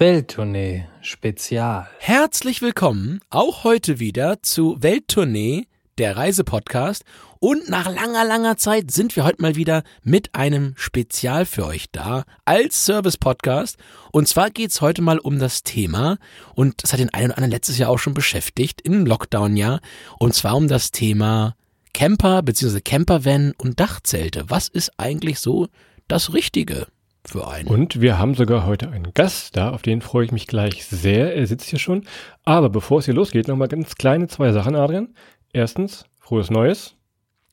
Welttournee Spezial. Herzlich willkommen auch heute wieder zu Welttournee, der Reisepodcast. Und nach langer, langer Zeit sind wir heute mal wieder mit einem Spezial für euch da als Service-Podcast. Und zwar geht's heute mal um das Thema, und das hat den einen oder anderen letztes Jahr auch schon beschäftigt, im Lockdown-Jahr, und zwar um das Thema Camper bzw. Campervan und Dachzelte. Was ist eigentlich so das Richtige? Für einen. Und wir haben sogar heute einen Gast da, auf den freue ich mich gleich sehr. Er sitzt hier schon. Aber bevor es hier losgeht, nochmal ganz kleine zwei Sachen, Adrian. Erstens, frohes Neues.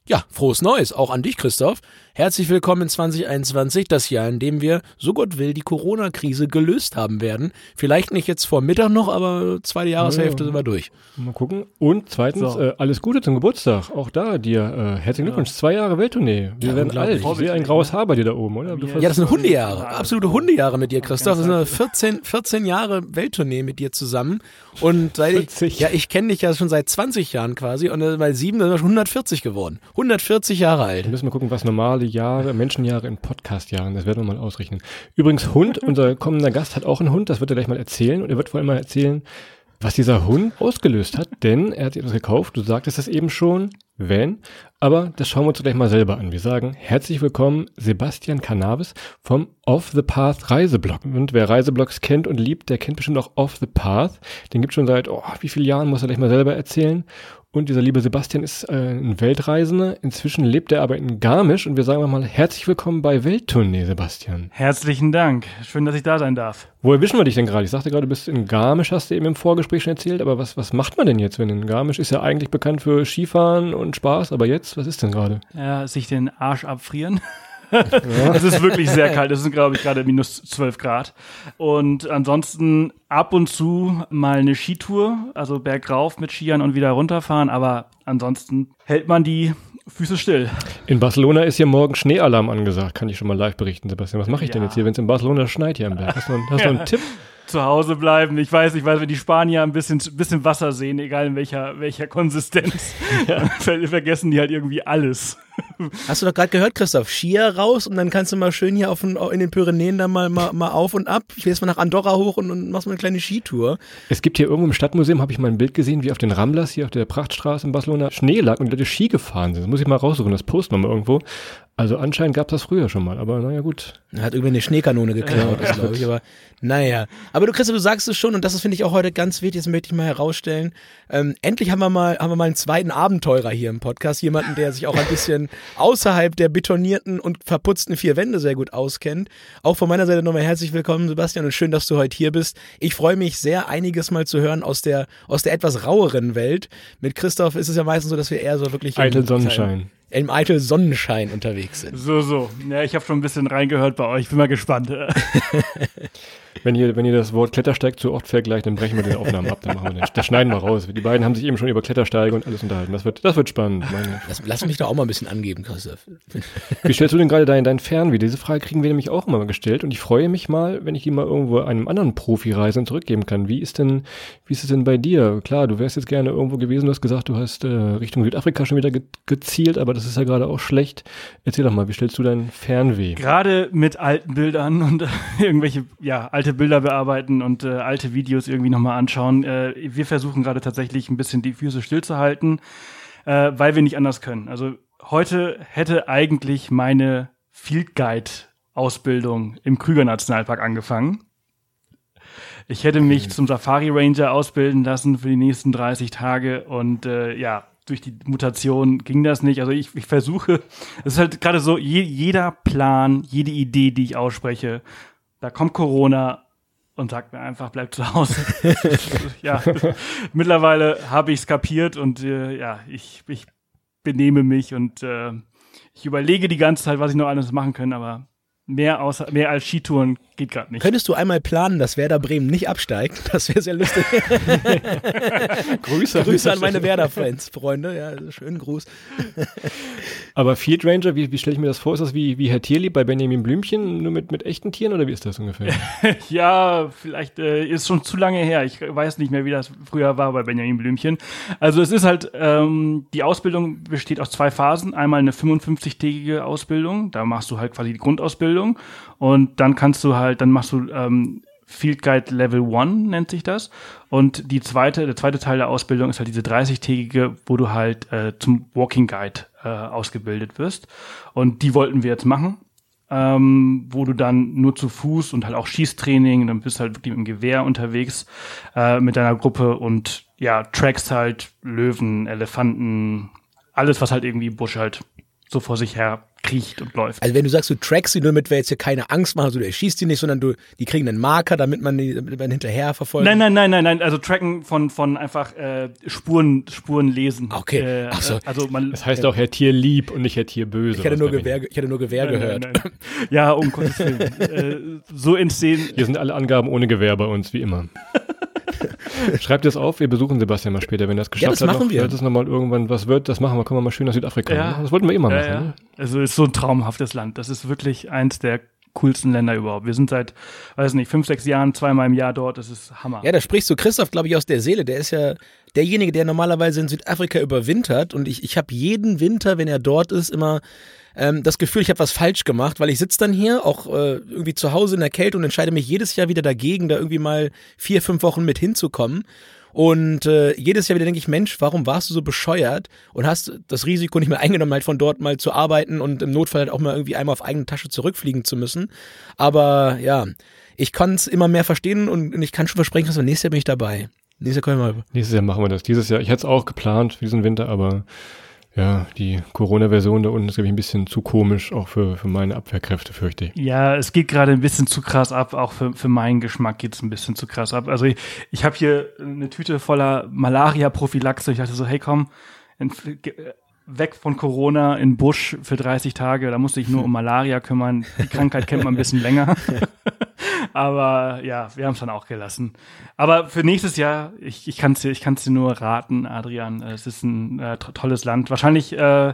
Ja, frohes Neues, auch an dich, Christoph. Herzlich willkommen in 2021, das Jahr, in dem wir, so Gott will, die Corona-Krise gelöst haben werden. Vielleicht nicht jetzt vor Mittag noch, aber zweite Jahreshälfte ja, sind wir durch. Mal gugucken. Und zweitens, so. äh, alles Gute zum Geburtstag. Auch da dir äh, herzlichen Glückwunsch. Ja. Zwei Jahre Welttournee. Wir ja, werden alt. Ich sehe ein graues Haar bei dir da oben, oder? Du ja, das sind Hundejahre. Absolute Hundejahre mit dir, Christoph. Das sind 14, 14 Jahre Welttournee mit dir zusammen. Und seit 40. ich, ja, ich kenne dich ja schon seit 20 Jahren quasi. Und bei sieben, sind wir schon 140 geworden. 140 Jahre alt. Wir müssen mal gucken, was normale Jahre, Menschenjahre in Podcastjahren. Das werden wir mal ausrechnen. Übrigens, Hund, unser kommender Gast hat auch einen Hund, das wird er gleich mal erzählen. Und er wird vor allem mal erzählen, was dieser Hund ausgelöst hat, denn er hat etwas gekauft, du sagtest es eben schon, Van, aber das schauen wir uns gleich mal selber an. Wir sagen herzlich willkommen Sebastian Cannabis vom Off the Path Reiseblog. Und wer Reiseblogs kennt und liebt, der kennt bestimmt auch Off the Path. Den gibt schon seit, oh, wie viele Jahren, muss er gleich mal selber erzählen. Und dieser liebe Sebastian ist äh, ein Weltreisender. Inzwischen lebt er aber in Garmisch und wir sagen mal herzlich willkommen bei Welttournee, Sebastian. Herzlichen Dank. Schön, dass ich da sein darf. Wo erwischen wir dich denn gerade? Ich sagte gerade, du bist in Garmisch, hast du eben im Vorgespräch schon erzählt, aber was, was macht man denn jetzt, wenn in Garmisch ist ja eigentlich bekannt für Skifahren und Spaß, aber jetzt, was ist denn gerade? Ja, sich den Arsch abfrieren. es ist wirklich sehr kalt. Es sind, glaube ich, gerade minus 12 Grad. Und ansonsten ab und zu mal eine Skitour, also bergauf mit Skiern und wieder runterfahren. Aber ansonsten hält man die Füße still. In Barcelona ist hier morgen Schneealarm angesagt, kann ich schon mal live berichten, Sebastian. Was mache ich ja. denn jetzt hier, wenn es in Barcelona schneit hier am Berg? Hast du, hast du einen Tipp? Zu Hause bleiben. Ich weiß, ich weiß, wenn die Spanier ein bisschen, bisschen Wasser sehen, egal in welcher, welcher Konsistenz, ja. vergessen die halt irgendwie alles. Hast du doch gerade gehört, Christoph? Skier raus und dann kannst du mal schön hier auf, in den Pyrenäen da mal, mal, mal auf und ab. Ich will jetzt mal nach Andorra hoch und, und machst mal eine kleine Skitour. Es gibt hier irgendwo im Stadtmuseum, habe ich mal ein Bild gesehen, wie auf den Ramblas hier auf der Prachtstraße in Barcelona Schnee lag und die Leute Ski gefahren sind. Das muss ich mal raussuchen, das posten wir mal irgendwo. Also anscheinend gab es das früher schon mal, aber naja gut. Er hat irgendwie eine Schneekanone geklaut, glaube ich, aber naja. Aber du Christoph, du sagst es schon und das finde ich auch heute ganz wichtig, das möchte ich mal herausstellen. Ähm, endlich haben wir mal, haben wir mal einen zweiten Abenteurer hier im Podcast, jemanden, der sich auch ein bisschen außerhalb der betonierten und verputzten vier Wände sehr gut auskennt. Auch von meiner Seite nochmal herzlich willkommen, Sebastian, und schön, dass du heute hier bist. Ich freue mich sehr, einiges mal zu hören aus der, aus der etwas raueren Welt. Mit Christoph ist es ja meistens so, dass wir eher so wirklich Eitel Sonnenschein im eitel Sonnenschein unterwegs sind. So, so. Ja, ich habe schon ein bisschen reingehört bei euch. Bin mal gespannt. Wenn ihr, wenn ihr das Wort Klettersteig zu oft vergleicht, dann brechen wir den Aufnahmen ab. Dann machen wir den, das schneiden wir raus. Die beiden haben sich eben schon über Klettersteige und alles unterhalten. Das wird, das wird spannend. Lass, lass mich doch auch mal ein bisschen angeben, Christoph. Wie stellst du denn gerade dein, dein Fernweh? Diese Frage kriegen wir nämlich auch immer gestellt und ich freue mich mal, wenn ich die mal irgendwo einem anderen Profi-Reisenden zurückgeben kann. Wie ist denn, wie ist es denn bei dir? Klar, du wärst jetzt gerne irgendwo gewesen, du hast gesagt, du hast äh, Richtung Südafrika schon wieder ge gezielt, aber das ist ja gerade auch schlecht. Erzähl doch mal, wie stellst du dein Fernweh? Gerade mit alten Bildern und irgendwelche, ja, alte Bilder bearbeiten und äh, alte Videos irgendwie nochmal anschauen. Äh, wir versuchen gerade tatsächlich ein bisschen die Füße stillzuhalten, äh, weil wir nicht anders können. Also heute hätte eigentlich meine Field Guide Ausbildung im Krüger Nationalpark angefangen. Ich hätte mich mhm. zum Safari Ranger ausbilden lassen für die nächsten 30 Tage und äh, ja, durch die Mutation ging das nicht. Also ich, ich versuche, es ist halt gerade so, je, jeder Plan, jede Idee, die ich ausspreche, da kommt Corona und sagt mir einfach, bleib zu Hause. ja, mittlerweile habe ich es kapiert und äh, ja, ich, ich benehme mich und äh, ich überlege die ganze Zeit, was ich noch alles machen kann, aber mehr, außer, mehr als Skitouren geht gerade nicht. Könntest du einmal planen, dass Werder Bremen nicht absteigt? Das wäre sehr lustig. Grüße, Grüße an meine Werder-Fans, Freunde. Ja, schönen Gruß. Aber Field Ranger, wie, wie stelle ich mir das vor? Ist das wie, wie Herr Tierlieb bei Benjamin Blümchen, nur mit, mit echten Tieren oder wie ist das ungefähr? ja, vielleicht äh, ist schon zu lange her. Ich weiß nicht mehr, wie das früher war bei Benjamin Blümchen. Also es ist halt, ähm, die Ausbildung besteht aus zwei Phasen. Einmal eine 55-tägige Ausbildung, da machst du halt quasi die Grundausbildung und dann kannst du halt, dann machst du ähm, Field Guide Level 1 nennt sich das. Und die zweite, der zweite Teil der Ausbildung ist halt diese 30-tägige, wo du halt äh, zum Walking Guide äh, ausgebildet wirst. Und die wollten wir jetzt machen. Ähm, wo du dann nur zu Fuß und halt auch Schießtraining, dann bist halt wirklich mit dem Gewehr unterwegs äh, mit deiner Gruppe und ja, trackst halt Löwen, Elefanten, alles, was halt irgendwie Busch halt so vor sich her kriecht und läuft. Also wenn du sagst, du trackst sie, nur damit wir jetzt hier keine Angst machen, also du erschießt die nicht, sondern du, die kriegen einen Marker, damit man die damit man hinterher verfolgt. Nein, nein, nein, nein, nein, also tracken von, von einfach äh, Spuren, Spuren lesen. Okay. Äh, Ach so. Also man, Das heißt auch Herr Tier lieb und nicht Herr Tier böse. Ich hätte nur Gewehr, ich hätte nur Gewehr Nein, gehört. nein, nein. Ja, um Gottes Willen. äh, so entstehen. Hier sind alle Angaben ohne Gewehr bei uns, wie immer. Schreibt das auf, wir besuchen Sebastian mal später, wenn er es geschafft das hat. machen noch, wir. Falls es nochmal irgendwann was wird, das machen wir, kommen wir mal schön nach Südafrika. Ja. ne? Das wollten wir immer Ja, machen. ja. Ne? Also ist so ein traumhaftes Land. Das ist wirklich eins der coolsten Länder überhaupt. Wir sind seit, weiß nicht, fünf, sechs Jahren zweimal im Jahr dort. Das ist Hammer. Ja, da sprichst du Christoph, glaube ich, aus der Seele. Der ist ja derjenige, der normalerweise in Südafrika überwintert. Und ich, ich habe jeden Winter, wenn er dort ist, immer ähm, das Gefühl, ich habe was falsch gemacht, weil ich sitze dann hier, auch äh, irgendwie zu Hause in der Kälte und entscheide mich jedes Jahr wieder dagegen, da irgendwie mal vier, fünf Wochen mit hinzukommen. Und äh, jedes Jahr wieder denke ich, Mensch, warum warst du so bescheuert und hast das Risiko nicht mehr eingenommen, halt von dort mal zu arbeiten und im Notfall halt auch mal irgendwie einmal auf eigene Tasche zurückfliegen zu müssen. Aber ja, ich kann es immer mehr verstehen und ich kann schon versprechen, dass nächstes Jahr bin ich dabei. Nächstes Jahr können wir mal. Nächstes Jahr machen wir das. Dieses Jahr, ich hätte es auch geplant für diesen Winter, aber ja, die Corona-Version da unten ist, glaube ich, ein bisschen zu komisch, auch für, für meine Abwehrkräfte, fürchte ich. Ja, es geht gerade ein bisschen zu krass ab, auch für, für meinen Geschmack geht es ein bisschen zu krass ab. Also ich, ich habe hier eine Tüte voller Malaria-Prophylaxe. Ich dachte so, hey komm, weg von Corona in Busch für 30 Tage. Da musste ich nur um Malaria kümmern. Die Krankheit kennt man ein bisschen länger. Aber ja, wir haben es dann auch gelassen. Aber für nächstes Jahr, ich, ich kann es dir, ich kann's dir nur raten, Adrian. Es ist ein äh, to- tolles Land. Wahrscheinlich, äh,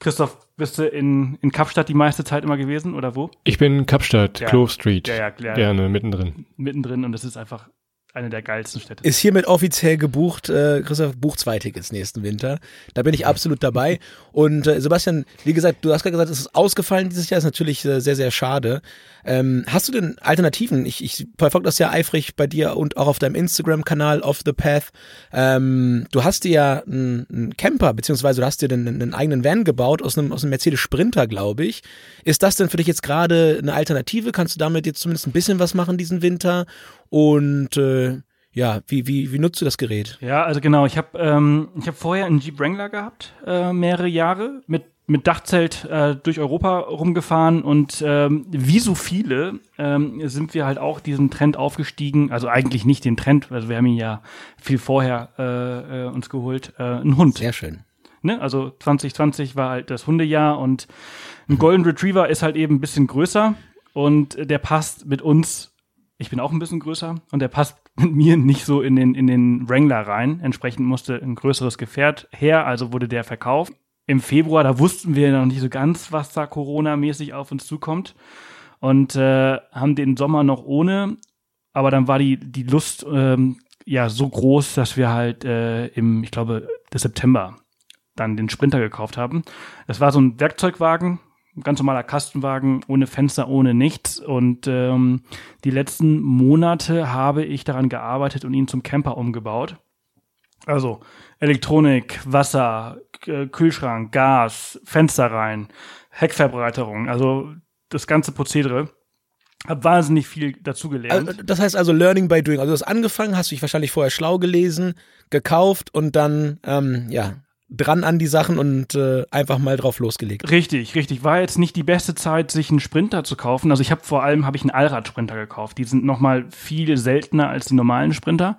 Christoph, bist du in, in Kapstadt die meiste Zeit immer gewesen oder wo? Ich bin in Kapstadt, Ja. Clove Street. Ja, ja, klar. Gerne, mittendrin. mittendrin und es ist einfach eine der geilsten Städte. Ist hiermit offiziell gebucht. Äh, Christoph bucht zwei Tickets nächsten Winter. Da bin ich absolut dabei. Und äh, Sebastian, wie gesagt, du hast gerade gesagt, es ist ausgefallen dieses Jahr. Ist natürlich äh, sehr, sehr schade. Ähm, hast du denn Alternativen? Ich, ich verfolge das ja eifrig bei dir und auch auf deinem Instagram-Kanal Off the Path. Ähm, du hast dir ja einen, einen Camper, beziehungsweise du hast dir einen, einen eigenen Van gebaut aus einem, aus einem Mercedes Sprinter, glaube ich. Ist das denn für dich jetzt gerade eine Alternative? Kannst du damit jetzt zumindest ein bisschen was machen diesen Winter? Und äh, ja, wie, wie, wie nutzt du das Gerät? Ja, also genau, ich habe ähm, ich hab vorher einen Jeep Wrangler gehabt, äh, mehrere Jahre, mit, mit Dachzelt äh, durch Europa rumgefahren und ähm, wie so viele ähm, sind wir halt auch diesen Trend aufgestiegen, also eigentlich nicht den Trend, also wir haben ihn ja viel vorher äh, äh, uns geholt, äh, ein Hund. Sehr schön. Ne? Also 2020 war halt das Hundejahr und ein Golden Retriever ist halt eben ein bisschen größer und der passt mit uns, ich bin auch ein bisschen größer und der passt mit mir nicht so in den, in den Wrangler rein. Entsprechend musste ein größeres Gefährt her, also wurde der verkauft. Im Februar, da wussten wir noch nicht so ganz, was da Corona-mäßig auf uns zukommt und äh, haben den Sommer noch ohne, aber dann war die, die Lust ähm, ja so groß, dass wir halt äh, im, ich glaube, September dann den Sprinter gekauft haben. Das war so ein Werkzeugwagen, ganz normaler Kastenwagen, ohne Fenster, ohne nichts. Und ähm, die letzten Monate habe ich daran gearbeitet und ihn zum Camper umgebaut. Also Elektronik, Wasser, K- Kühlschrank, Gas, Fenster rein, Heckverbreiterung, also das ganze Prozedere. Hab wahnsinnig viel dazugelernt. Also, das heißt also Learning by Doing. Also du hast angefangen, hast dich wahrscheinlich vorher schlau gelesen, gekauft und dann ähm, ja dran an die Sachen und äh, einfach mal drauf losgelegt. Richtig, richtig. War jetzt nicht die beste Zeit, sich einen Sprinter zu kaufen. Also ich habe vor allem habe ich einen Allradsprinter gekauft. Die sind noch mal viel seltener als die normalen Sprinter.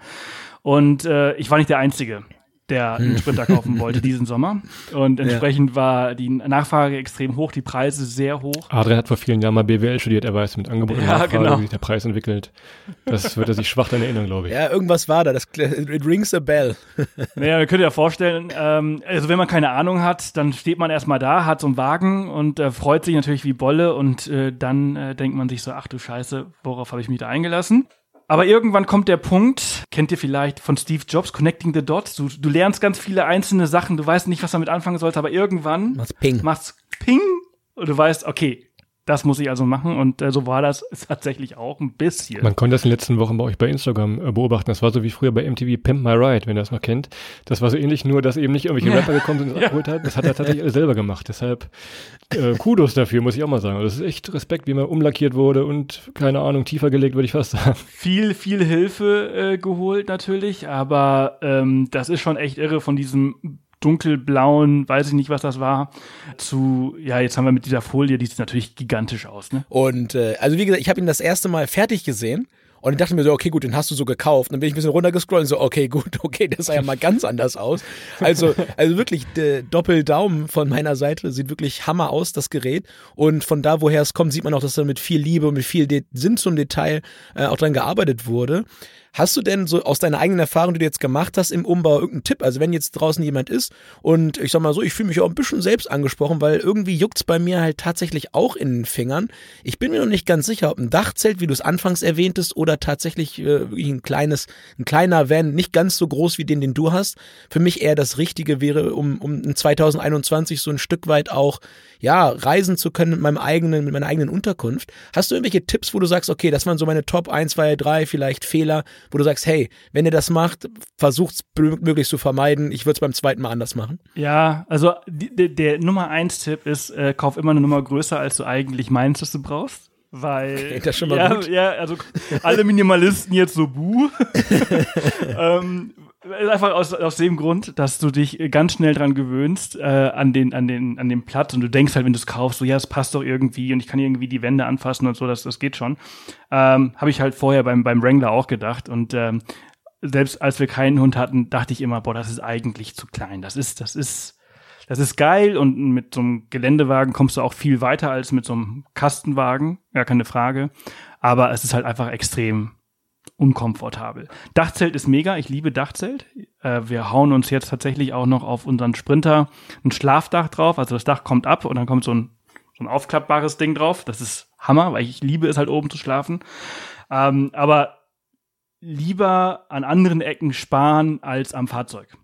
Und äh, ich war nicht der Einzige, der einen Sprinter kaufen wollte diesen Sommer. Und entsprechend war die Nachfrage extrem hoch, die Preise sehr hoch. Adrian hat vor vielen Jahren mal BWL studiert, er weiß mit Angebot und Ja, Nachfrage, genau. wie sich der Preis entwickelt. Das wird er sich schwach daran erinnern, glaube ich. Ja, irgendwas war da. Das it rings a bell. Naja, ihr könnt ihr vorstellen, ähm, also wenn man keine Ahnung hat, dann steht man erstmal da, hat so einen Wagen und äh, freut sich natürlich wie Bolle und äh, dann äh, denkt man sich so, ach du Scheiße, worauf habe ich mich da eingelassen? Aber irgendwann kommt der Punkt, kennt ihr vielleicht von Steve Jobs, Connecting the Dots, du, du lernst ganz viele einzelne Sachen, du weißt nicht, was damit anfangen sollst, aber irgendwann Mach's Ping. macht's Ping und du weißt, okay, das muss ich also machen und äh, so war das tatsächlich auch ein bisschen. Man konnte das in den letzten Wochen bei euch bei Instagram äh, beobachten. Das war so wie früher bei MTV Pimp My Ride, wenn ihr das noch kennt. Das war so ähnlich, nur dass eben nicht irgendwelche Rapper gekommen sind und ja. abgeholt hat. Das hat er tatsächlich alles selber gemacht. Deshalb äh, Kudos dafür, muss ich auch mal sagen. Also das ist echt Respekt, wie man umlackiert wurde und keine Ahnung, tiefer gelegt, würde ich fast sagen. Viel, viel Hilfe äh, geholt natürlich, aber ähm, das ist schon echt irre von diesem dunkelblauen, weiß ich nicht, was das war, zu, ja, jetzt haben wir mit dieser Folie, die sieht natürlich gigantisch aus. Ne? Und äh, also wie gesagt, ich habe ihn das erste Mal fertig gesehen und ich dachte mir so, okay, gut, den hast du so gekauft. Und dann bin ich ein bisschen runtergescrollt und so, okay, gut, okay, das sah ja mal ganz anders aus. Also, also wirklich, Doppeldaumen von meiner Seite sieht wirklich Hammer aus, das Gerät. Und von da, woher es kommt, sieht man auch, dass da mit viel Liebe und mit viel De Sinn zum Detail äh, auch dran gearbeitet wurde. Hast du denn so aus deiner eigenen Erfahrung, die du jetzt gemacht hast im Umbau, irgendeinen Tipp? Also wenn jetzt draußen jemand ist und ich sag mal so, ich fühle mich auch ein bisschen selbst angesprochen, weil irgendwie juckt's bei mir halt tatsächlich auch in den Fingern. Ich bin mir noch nicht ganz sicher, ob ein Dachzelt, wie du es anfangs erwähntest, oder tatsächlich äh, ein kleines, ein kleiner Van, nicht ganz so groß wie den, den du hast, für mich eher das Richtige wäre, um, um in 2021 so ein Stück weit auch ja, reisen zu können mit meinem eigenen, mit meiner eigenen Unterkunft. Hast du irgendwelche Tipps, wo du sagst, okay, das waren so meine Top 1, 2, 3 vielleicht Fehler, wo du sagst, hey, wenn ihr das macht, versucht es möglichst zu vermeiden. Ich würde es beim zweiten Mal anders machen. Ja, also die, der Nummer 1 Tipp ist, äh, kauf immer eine Nummer größer, als du eigentlich meinst, dass du brauchst weil okay, das schon mal ja, gut. ja, also alle Minimalisten jetzt so buh. ähm, Einfach aus, aus dem Grund, dass du dich ganz schnell dran gewöhnst äh, an den an den an den Platz und du denkst halt, wenn du es kaufst, so ja, es passt doch irgendwie und ich kann irgendwie die Wände anfassen und so, das das geht schon. Ähm, Habe ich halt vorher beim beim Wrangler auch gedacht und ähm, selbst als wir keinen Hund hatten, dachte ich immer, boah, das ist eigentlich zu klein. Das ist das ist das ist geil und mit so einem Geländewagen kommst du auch viel weiter als mit so einem Kastenwagen, ja keine Frage. Aber es ist halt einfach extrem unkomfortabel. Dachzelt ist mega, ich liebe Dachzelt. Äh, wir hauen uns jetzt tatsächlich auch noch auf unseren Sprinter ein Schlafdach drauf. Also das Dach kommt ab und dann kommt so ein, so ein aufklappbares Ding drauf. Das ist Hammer, weil ich liebe es halt oben zu schlafen. Ähm, aber lieber an anderen Ecken sparen als am Fahrzeug.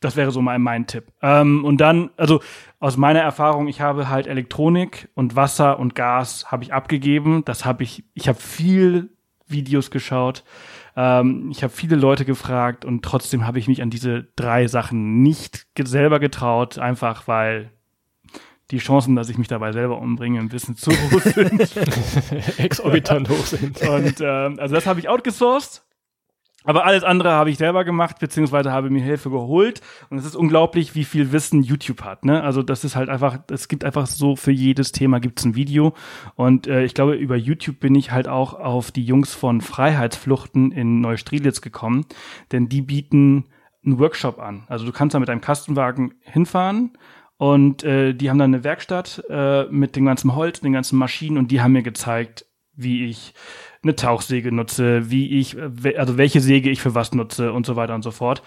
Das wäre so mein, mein Tipp. Ähm, und dann, also aus meiner Erfahrung, ich habe halt Elektronik und Wasser und Gas habe ich abgegeben. Das habe ich, ich habe viel Videos geschaut. Ähm, ich habe viele Leute gefragt und trotzdem habe ich mich an diese drei Sachen nicht ge selber getraut, einfach weil die Chancen, dass ich mich dabei selber umbringe, ein bisschen zu hoch sind. Exorbitant hoch sind. Und ähm, also das habe ich outgesourced aber alles andere habe ich selber gemacht, beziehungsweise habe mir Hilfe geholt. Und es ist unglaublich, wie viel Wissen YouTube hat. Ne? Also das ist halt einfach, es gibt einfach so für jedes Thema gibt's ein Video. Und äh, ich glaube, über YouTube bin ich halt auch auf die Jungs von Freiheitsfluchten in Neustrelitz gekommen. Denn die bieten einen Workshop an. Also du kannst da mit einem Kastenwagen hinfahren und äh, die haben dann eine Werkstatt äh, mit dem ganzen Holz, den ganzen Maschinen und die haben mir gezeigt, wie ich eine Tauchsäge nutze, wie ich, also welche Säge ich für was nutze und so weiter und so fort.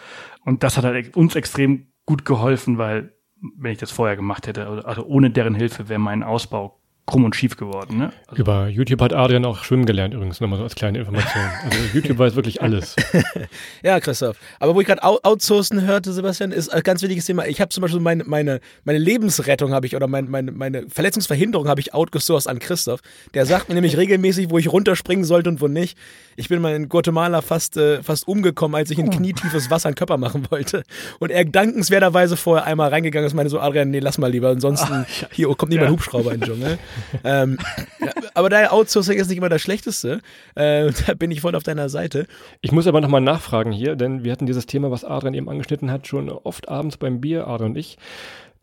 Und das hat halt uns extrem gut geholfen, weil wenn ich das vorher gemacht hätte, also ohne deren Hilfe wäre mein Ausbau krumm und schief geworden. Ne? Also Über YouTube hat Adrian auch schwimmen gelernt übrigens, nochmal so als kleine Information. Also YouTube weiß wirklich alles. ja, Christoph. Aber wo ich gerade outsourcen hörte, Sebastian, ist ein ganz wichtiges Thema. Ich habe zum Beispiel meine, meine, meine Lebensrettung habe ich oder mein, meine, meine Verletzungsverhinderung habe ich outgesourced an Christoph. Der sagt mir nämlich regelmäßig, wo ich runterspringen sollte und wo nicht. Ich bin mal in Guatemala fast, äh, fast umgekommen, als ich in oh. knietiefes Wasser in Körper machen wollte. Und er dankenswerterweise vorher einmal reingegangen ist, meine so, Adrian, nee, lass mal lieber, ansonsten Ach, hier kommt niemand ja. Hubschrauber in den Dschungel ähm, aber daher Outsourcing ist nicht immer das Schlechteste. Äh, da bin ich voll auf deiner Seite. Ich muss aber nochmal nachfragen hier, denn wir hatten dieses Thema, was Adrian eben angeschnitten hat, schon oft abends beim Bier, Adrian und ich.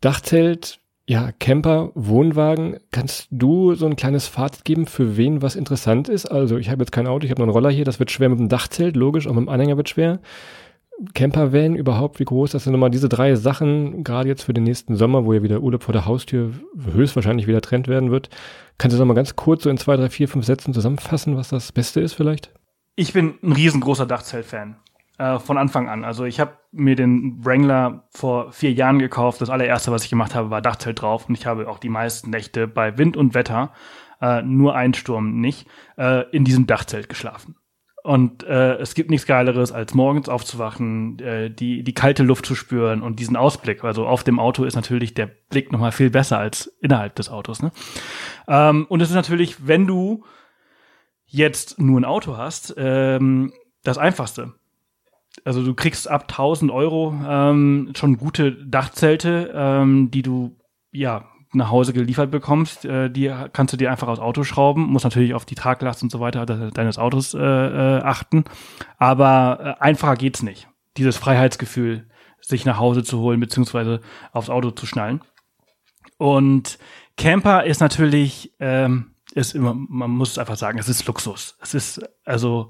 Dachzelt, ja, Camper, Wohnwagen. Kannst du so ein kleines Fazit geben, für wen was interessant ist? Also ich habe jetzt kein Auto, ich habe nur einen Roller hier, das wird schwer mit dem Dachzelt, logisch, auch mit dem Anhänger wird schwer. Campervan überhaupt, wie groß? Das sind nochmal diese drei Sachen, gerade jetzt für den nächsten Sommer, wo ja wieder Urlaub vor der Haustür höchstwahrscheinlich wieder Trend werden wird. Kannst du das nochmal ganz kurz so in zwei, drei, vier, fünf Sätzen zusammenfassen, was das Beste ist vielleicht? Ich bin ein riesengroßer Dachzelt-Fan. Äh, von Anfang an. Also ich habe mir den Wrangler vor vier Jahren gekauft. Das allererste, was ich gemacht habe, war Dachzelt drauf. Und ich habe auch die meisten Nächte bei Wind und Wetter, äh, nur ein Sturm nicht, äh, in diesem Dachzelt geschlafen. Und äh, es gibt nichts Geileres, als morgens aufzuwachen, äh, die, die kalte Luft zu spüren und diesen Ausblick. Also auf dem Auto ist natürlich der Blick nochmal viel besser als innerhalb des Autos. Ne? Ähm, und es ist natürlich, wenn du jetzt nur ein Auto hast, ähm, das Einfachste. Also du kriegst ab 1000 Euro ähm, schon gute Dachzelte, ähm, die du ja nach Hause geliefert bekommst, äh, die kannst du dir einfach aus Auto schrauben, muss natürlich auf die Traglast und so weiter deines Autos äh, äh, achten, aber äh, einfacher geht's nicht. Dieses Freiheitsgefühl, sich nach Hause zu holen beziehungsweise aufs Auto zu schnallen. Und Camper ist natürlich, ähm, ist immer, man muss einfach sagen, es ist Luxus. Es ist also,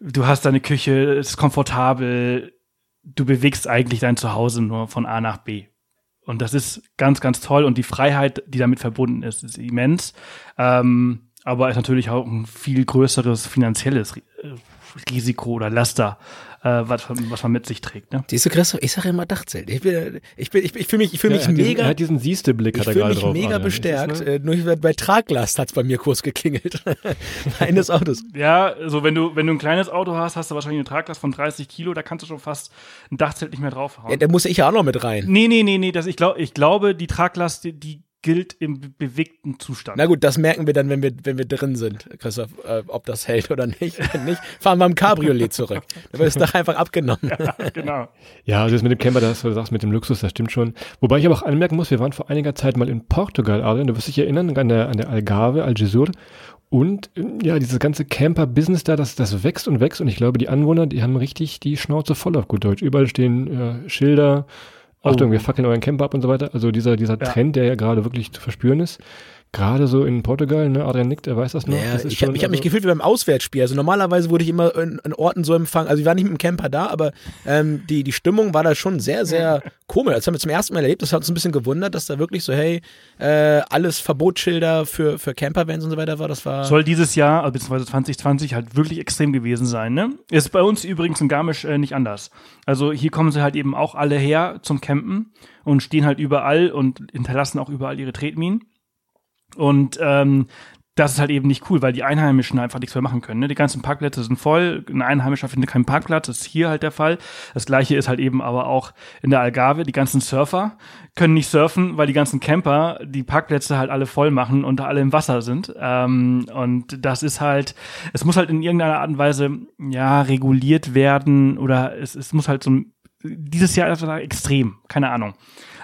du hast deine Küche, es ist komfortabel, du bewegst eigentlich dein Zuhause nur von A nach B. Und das ist ganz, ganz toll. Und die Freiheit, die damit verbunden ist, ist immens. Ähm, aber ist natürlich auch ein viel größeres finanzielles Risiko oder Laster, äh, was, was man mit sich trägt. Ne? Siehst du, Christoph, ich sage immer Dachzelt. Ich bin, ich bin, ich, ich fühle mich, ich fühle mich ja, mega. Diesen, er hat diesen Siehste-Blick, hat er gerade drauf. Ich fühle mich mega bestärkt. Ne? Nur bei Traglast hat's bei mir kurz geklingelt. Eines Autos. Ja, so wenn du, wenn du ein kleines Auto hast, hast du wahrscheinlich eine Traglast von 30 Kilo, da kannst du schon fast ein Dachzelt nicht mehr draufhauen. Ja, da muss ich ja auch noch mit rein. Nee, nee, nee, nee, das, ich, glaub, ich glaube, die Traglast, die, die gilt im bewegten Zustand. Na gut, das merken wir dann, wenn wir, wenn wir drin sind, Christoph, äh, ob das hält oder nicht. Wenn nicht, fahren wir im Cabriolet zurück. Da wird es doch einfach abgenommen. Ja, genau. Ja, also das mit dem Camper, das, was du sagst, mit dem Luxus, das stimmt schon. Wobei ich aber auch anmerken muss, wir waren vor einiger Zeit mal in Portugal, Adrian, du wirst dich erinnern, an der, an der Algarve, Algesur. Und ja, dieses ganze Camper-Business da, das, das wächst und wächst. Und ich glaube, die Anwohner, die haben richtig die Schnauze voll auf gut Deutsch. Überall stehen äh, Schilder, Achtung, oh. wir fackeln euren Camper ab und so weiter. Also dieser, dieser ja. Trend, der ja gerade wirklich zu verspüren ist. Gerade so in Portugal, ne, Adrian nickt, er weiß das noch. Ja, das ich habe also hab mich gefühlt wie beim Auswärtsspiel. Also normalerweise wurde ich immer in, in Orten so empfangen. Also ich war nicht mit dem Camper da, aber ähm, die, die Stimmung war da schon sehr, sehr komisch. Das haben wir zum ersten Mal erlebt. Das hat uns ein bisschen gewundert, dass da wirklich so, hey, äh, alles Verbotsschilder für, für Campervans und so weiter war. Das war. Soll dieses Jahr, also beziehungsweise 2020 halt wirklich extrem gewesen sein, ne? Ist bei uns übrigens in Garmisch äh, nicht anders. Also hier kommen sie halt eben auch alle her zum Campen und stehen halt überall und hinterlassen auch überall ihre Tretminen. Und ähm, das ist halt eben nicht cool, weil die Einheimischen einfach nichts mehr machen können. Ne? Die ganzen Parkplätze sind voll, ein Einheimischer findet keinen Parkplatz, das ist hier halt der Fall. Das gleiche ist halt eben aber auch in der Algarve. Die ganzen Surfer können nicht surfen, weil die ganzen Camper die Parkplätze halt alle voll machen und alle im Wasser sind. Ähm, und das ist halt, es muss halt in irgendeiner Art und Weise ja reguliert werden oder es, es muss halt so ein, dieses Jahr einfach extrem, keine Ahnung.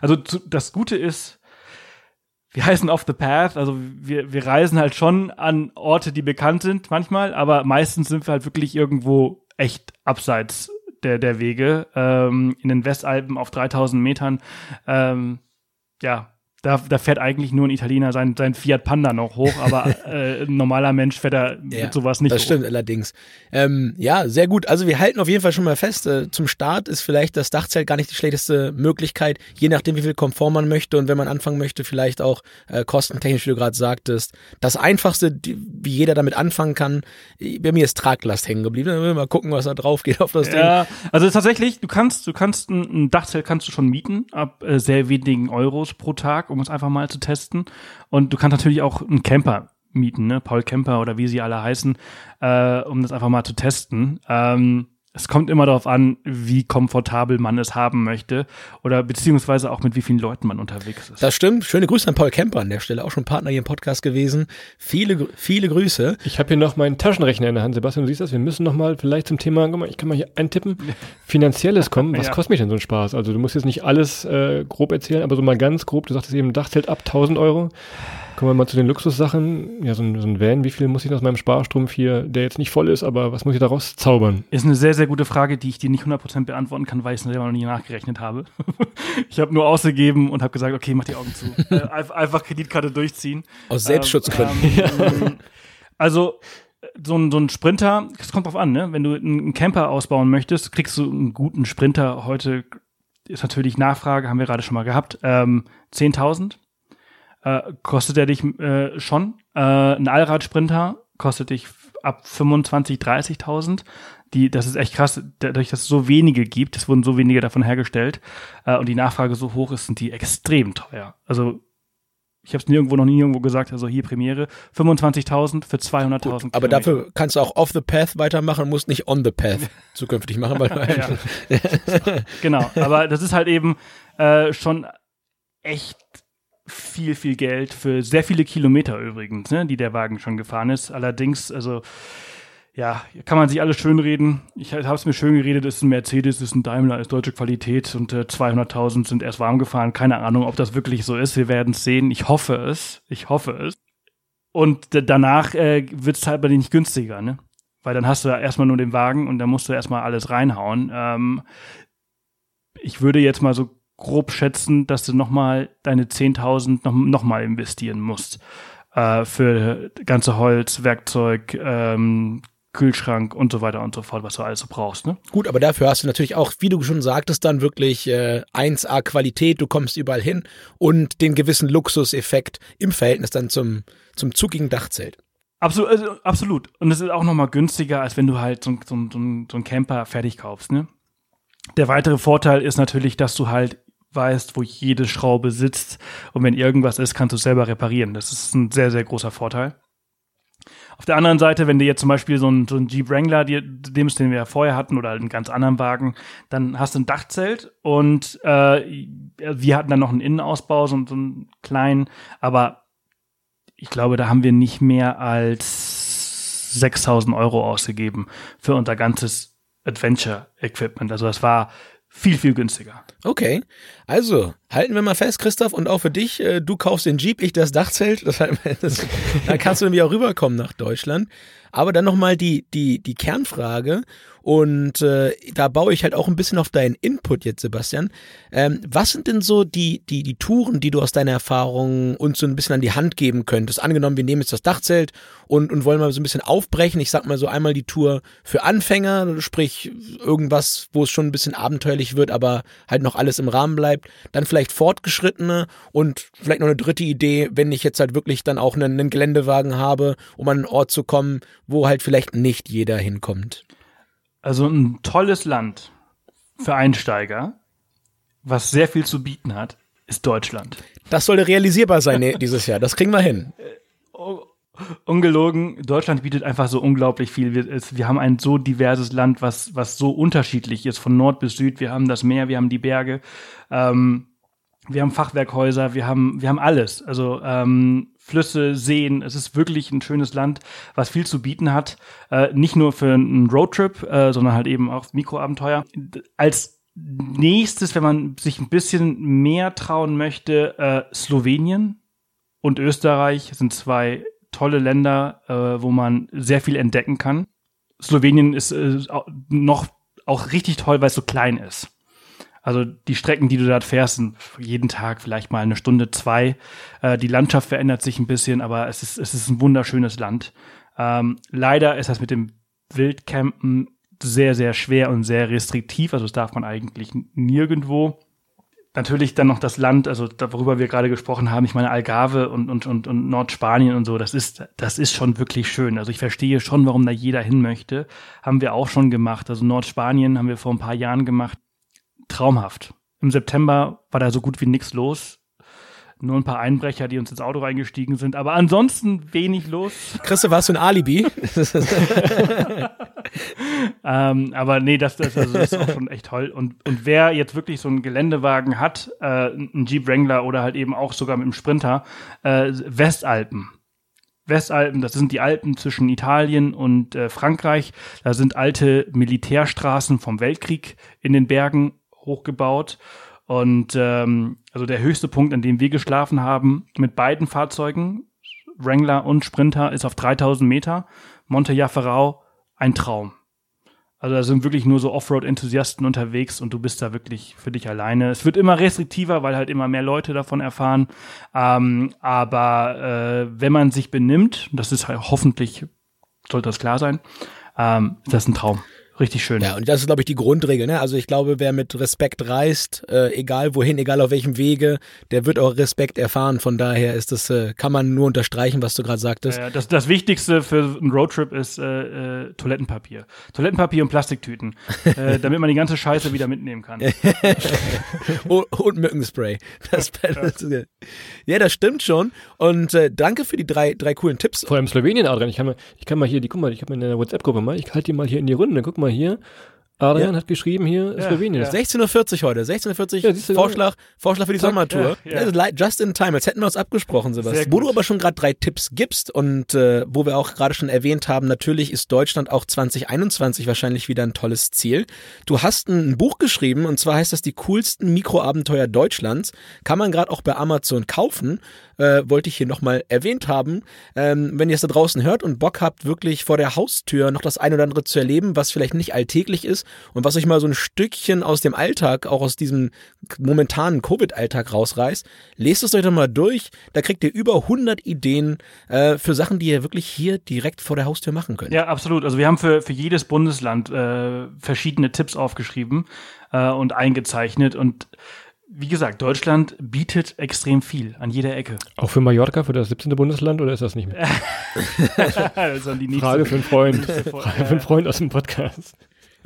Also das Gute ist, wir heißen off the path, also wir, wir reisen halt schon an Orte, die bekannt sind manchmal, aber meistens sind wir halt wirklich irgendwo echt abseits der, der Wege, ähm, in den Westalpen auf 3000 Metern. Ähm, ja, da, da fährt eigentlich nur ein Italiener sein, sein Fiat Panda noch hoch, aber äh, ein normaler Mensch fährt da ja, mit sowas nicht Das hoch. stimmt allerdings. Ähm, ja, sehr gut. Also wir halten auf jeden Fall schon mal fest, äh, zum Start ist vielleicht das Dachzelt gar nicht die schlechteste Möglichkeit, je nachdem, wie viel Komfort man möchte und wenn man anfangen möchte, vielleicht auch äh, kostentechnisch, wie du gerade sagtest. Das Einfachste, die, wie jeder damit anfangen kann, bei mir ist Traglast hängen geblieben. Mal gucken, was da drauf geht auf das ja, Ding. Also tatsächlich, du kannst, du kannst ein, ein Dachzelt kannst du schon mieten, ab äh, sehr wenigen Euros pro Tag um es einfach mal zu testen. Und du kannst natürlich auch einen Camper mieten, ne? Paul Camper oder wie sie alle heißen, äh, um das einfach mal zu testen. Ähm, es kommt immer darauf an, wie komfortabel man es haben möchte oder beziehungsweise auch mit wie vielen Leuten man unterwegs ist. Das stimmt. Schöne Grüße an Paul Kemper an der Stelle, auch schon Partner hier im Podcast gewesen. Viele, viele Grüße. Ich habe hier noch meinen Taschenrechner in der Hand, Sebastian. Du siehst das. Wir müssen noch mal vielleicht zum Thema, guck mal, ich kann mal hier eintippen, finanzielles kommen. Was ja. kostet mich denn so ein Spaß? Also du musst jetzt nicht alles äh, grob erzählen, aber so mal ganz grob. Du sagtest eben Dachzelt ab 1000 Euro. Kommen wir mal zu den Luxussachen. Ja, so ein, so ein Van, wie viel muss ich aus meinem Sparstrumpf hier, der jetzt nicht voll ist, aber was muss ich daraus zaubern? Ist eine sehr, sehr gute Frage, die ich dir nicht 100% beantworten kann, weil ich es selber noch nie nachgerechnet habe. ich habe nur ausgegeben und habe gesagt, okay, mach die Augen zu. äh, einfach Kreditkarte durchziehen. Aus Selbstschutzgründen. Ähm, also so ein, so ein Sprinter, es kommt drauf an, ne? Wenn du einen Camper ausbauen möchtest, kriegst du einen guten Sprinter heute, ist natürlich Nachfrage, haben wir gerade schon mal gehabt, ähm, 10.000 äh, kostet er dich äh, schon. Äh, ein Allradsprinter kostet dich ab 25, 30.000. Die, das ist echt krass, dadurch, dass es so wenige gibt, es wurden so wenige davon hergestellt äh, und die Nachfrage so hoch ist, sind die extrem teuer. Also Ich habe es nirgendwo noch nie irgendwo gesagt, also hier Premiere. 25.000 für 200.000 Aber dafür kannst du auch off the path weitermachen, musst nicht on the path zukünftig machen, weil du. Genau, aber das ist halt eben äh, schon echt viel, viel Geld für sehr viele Kilometer übrigens, ne, die der Wagen schon gefahren ist. Allerdings, also ja, kann man sich alles schönreden. Ich habe es mir schön geredet, ist ein Mercedes, ist ein Daimler, ist deutsche Qualität und äh, 200.000 sind erst warm gefahren. Keine Ahnung, ob das wirklich so ist. Wir werden es sehen. Ich hoffe es. Ich hoffe es. Und danach äh, wird es halt bei dir nicht günstiger, ne? Weil dann hast du ja erstmal nur den Wagen und dann musst du erstmal alles reinhauen. Ähm, ich würde jetzt mal so grob schätzen, dass du nochmal deine 10.000 noch, noch mal investieren musst äh, für ganze Holz, Werkzeug, ähm, Kühlschrank und so weiter und so fort, was du alles so brauchst. Ne? Gut, aber dafür hast du natürlich auch, wie du schon sagtest, dann wirklich äh, 1A Qualität, du kommst überall hin und den gewissen Luxuseffekt im Verhältnis dann zum, zum zugigen Dachzelt. Absolut, also, absolut. Und es ist auch nochmal günstiger, als wenn du halt so, so, so, so einen Camper fertig kaufst. Ne? Der weitere Vorteil ist natürlich, dass du halt weißt, wo jede Schraube sitzt und wenn irgendwas ist, kannst du es selber reparieren. Das ist ein sehr, sehr großer Vorteil. Auf der anderen Seite, wenn du jetzt zum Beispiel so ein, so ein Jeep Wrangler, die, dem den wir ja vorher hatten, oder einen ganz anderen Wagen, dann hast du ein Dachzelt und äh, wir hatten dann noch einen Innenausbau, so, so einen kleinen, aber ich glaube, da haben wir nicht mehr als 6000 Euro ausgegeben für unser ganzes Adventure-Equipment. Also das war viel, viel günstiger. Okay, also halten wir mal fest, Christoph, und auch für dich, äh, du kaufst den Jeep, ich das Dachzelt, das, das, dann kannst du nämlich auch rüberkommen nach Deutschland. Aber dann nochmal die, die, die Kernfrage, und äh, da baue ich halt auch ein bisschen auf deinen Input jetzt, Sebastian. Ähm, was sind denn so die, die, die Touren, die du aus deiner Erfahrung uns so ein bisschen an die Hand geben könntest? Angenommen, wir nehmen jetzt das Dachzelt und, und wollen mal so ein bisschen aufbrechen. Ich sag mal so einmal die Tour für Anfänger, sprich irgendwas, wo es schon ein bisschen abenteuerlich wird, aber halt noch alles im Rahmen bleibt. Dann vielleicht Fortgeschrittene und vielleicht noch eine dritte Idee, wenn ich jetzt halt wirklich dann auch einen, einen Geländewagen habe, um an einen Ort zu kommen, wo halt vielleicht nicht jeder hinkommt. Also ein tolles Land für Einsteiger, was sehr viel zu bieten hat, ist Deutschland. Das sollte realisierbar sein dieses Jahr. Das kriegen wir hin. Oh, ungelogen, Deutschland bietet einfach so unglaublich viel. Wir, es, wir, haben ein so diverses Land, was, was so unterschiedlich ist, von Nord bis Süd. Wir haben das Meer, wir haben die Berge, ähm, wir haben Fachwerkhäuser, wir haben, wir haben alles. Also ähm, Flüsse, Seen. Es ist wirklich ein schönes Land, was viel zu bieten hat. Äh, nicht nur für einen Roadtrip, äh, sondern halt eben auch Mikroabenteuer. Als nächstes, wenn man sich ein bisschen mehr trauen möchte, äh, Slowenien und Österreich sind zwei tolle Länder, äh, wo man sehr viel entdecken kann. Slowenien ist äh, noch auch richtig toll, weil es so klein ist. Also die Strecken, die du dort fährst, sind jeden Tag vielleicht mal eine Stunde, zwei. Äh, die Landschaft verändert sich ein bisschen, aber es ist, es ist ein wunderschönes Land. Ähm, leider ist das mit dem Wildcampen sehr, sehr schwer und sehr restriktiv. Also das darf man eigentlich nirgendwo. Natürlich dann noch das Land, also worüber wir gerade gesprochen haben, ich meine Algarve und, und, und, und Nordspanien und so, das ist, das ist schon wirklich schön. Also ich verstehe schon, warum da jeder hin möchte. Haben wir auch schon gemacht. Also Nordspanien haben wir vor ein paar Jahren gemacht traumhaft. Im September war da so gut wie nichts los. Nur ein paar Einbrecher, die uns ins Auto reingestiegen sind, aber ansonsten wenig los. Christe, warst du ein Alibi? ähm, aber nee, das, das, also das ist auch schon echt toll. Und, und wer jetzt wirklich so einen Geländewagen hat, äh, ein Jeep Wrangler oder halt eben auch sogar mit dem Sprinter, äh, Westalpen. Westalpen, das sind die Alpen zwischen Italien und äh, Frankreich. Da sind alte Militärstraßen vom Weltkrieg in den Bergen hochgebaut. Und ähm, also der höchste Punkt, an dem wir geschlafen haben, mit beiden Fahrzeugen, Wrangler und Sprinter, ist auf 3000 Meter. Monte Jaffarau, ein Traum. Also da sind wirklich nur so Offroad-Enthusiasten unterwegs und du bist da wirklich für dich alleine. Es wird immer restriktiver, weil halt immer mehr Leute davon erfahren. Ähm, aber äh, wenn man sich benimmt, das ist halt hoffentlich, sollte das klar sein, ähm, ist das ein Traum. Richtig schön. Ja, und das ist, glaube ich, die Grundregel. Ne? Also ich glaube, wer mit Respekt reist, äh, egal wohin, egal auf welchem Wege, der wird auch Respekt erfahren. Von daher ist das, äh, kann man nur unterstreichen, was du gerade sagtest. Ja, das, das Wichtigste für einen Roadtrip ist äh, äh, Toilettenpapier. Toilettenpapier und Plastiktüten, äh, damit man die ganze Scheiße wieder mitnehmen kann. und, und Mückenspray. Das, das, ja, das stimmt schon. Und äh, danke für die drei, drei coolen Tipps. Vor allem Slowenien, Adrian. Ich kann mal, ich kann mal hier, die, guck mal, ich habe in der WhatsApp-Gruppe mal, ich halte die mal hier in die Runde. Guck mal hier. Adrian ja. hat geschrieben hier, Ja, Slowenien. ja. 16.40 Uhr heute, 16.40 Ja, Uhr, Vorschlag, Vorschlag für die Zack, Sommertour. Just in time, als hätten wir uns abgesprochen, Sebastian. Wo du aber schon gerade drei Tipps gibst und äh, wo wir auch gerade schon erwähnt haben, natürlich ist Deutschland auch 2021 wahrscheinlich wieder ein tolles Ziel. Du hast ein Buch geschrieben und zwar heißt das die coolsten Mikroabenteuer Deutschlands. Kann man gerade auch bei Amazon kaufen. Äh, wollte ich hier nochmal erwähnt haben. Ähm, wenn ihr es da draußen hört und Bock habt, wirklich vor der Haustür noch das ein oder andere zu erleben, was vielleicht nicht alltäglich ist und was euch mal so ein Stückchen aus dem Alltag, auch aus diesem momentanen Covid-Alltag rausreißt, lest es euch doch mal durch. Da kriegt ihr über 100 Ideen äh, für Sachen, die ihr wirklich hier direkt vor der Haustür machen könnt. Ja, absolut. Also wir haben für, für jedes Bundesland äh, verschiedene Tipps aufgeschrieben äh, und eingezeichnet. Und wie gesagt, Deutschland bietet extrem viel an jeder Ecke. Auch für Mallorca, für das 17. Bundesland, oder ist das nicht mehr? das die Frage für einen Freund. Frage für einen Freund aus dem Podcast.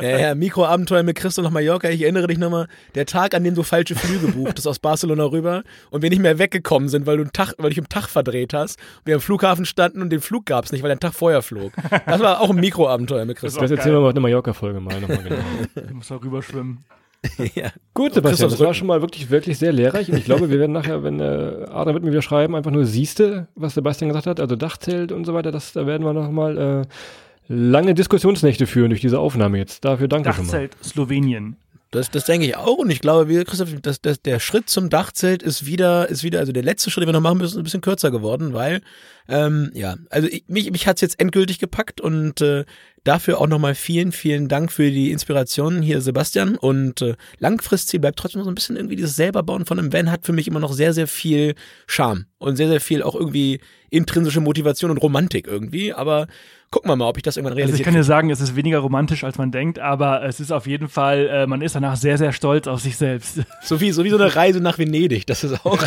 Ja, ja, Mikroabenteuer mit Christoph nach Mallorca. Ich erinnere dich nochmal, der Tag, an dem du falsche Flüge buchtest aus Barcelona rüber und wir nicht mehr weggekommen sind, weil du einen Tag, weil du dich im Tag verdreht hast. Wir am Flughafen standen und den Flug gab's nicht, weil der Tag vorher flog. Das war auch ein Mikroabenteuer mit Christoph. Das auch erzählen geil. wir mal in der Mallorca-Folge mal nochmal genau. Ich muss da rüberschwimmen. ja. Gut, Sebastian, das war schon mal wirklich, wirklich sehr lehrreich. Und ich glaube, wir werden nachher, wenn äh, Adrian wird mir wieder schreiben, einfach nur siehste, was Sebastian gesagt hat, also Dachzelt und so weiter, das, da werden wir nochmal äh, lange Diskussionsnächte führen durch diese Aufnahme jetzt. Dafür danke schon mal. Dachzelt Slowenien. Das, das denke ich auch und ich glaube, wie Christoph, das, das, der Schritt zum Dachzelt ist wieder, ist wieder, also der letzte Schritt, den wir noch machen müssen, ist ein bisschen kürzer geworden, weil, ähm, ja, also ich, mich, mich hat's jetzt endgültig gepackt und äh, dafür auch nochmal vielen, vielen Dank für die Inspiration hier, Sebastian. Und äh, Langfristziel bleibt trotzdem so ein bisschen irgendwie dieses selber bauen von einem Van hat für mich immer noch sehr, sehr viel Charme und sehr, sehr viel auch irgendwie intrinsische Motivation und Romantik irgendwie. Aber gucken wir mal, ob ich das irgendwann Also ich realisiere. kann dir sagen, es ist weniger romantisch, als man denkt, aber es ist auf jeden Fall, äh, man ist danach sehr, sehr stolz auf sich selbst. So wie, so wie so eine Reise nach Venedig. Das ist auch.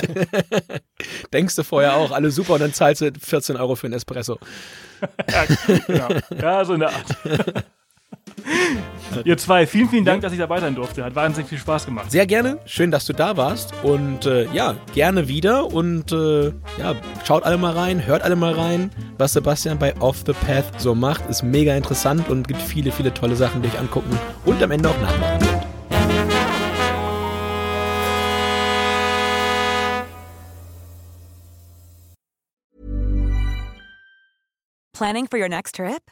Denkst du vorher auch, alle super und dann zahlst du 14 Euro für einen Espresso. ja, genau. ja, so in der Art. Ihr zwei, vielen, vielen Dank, dass ich dabei sein durfte. Hat wahnsinnig viel Spaß gemacht. Sehr gerne. Schön, dass du da warst. Und äh, ja, gerne wieder. Und äh, ja, schaut alle mal rein, hört alle mal rein, was Sebastian bei Off the Path so macht. Ist mega interessant und gibt viele, viele tolle Sachen, die ich angucken und am Ende auch nachmachen wird. Planning for your next trip?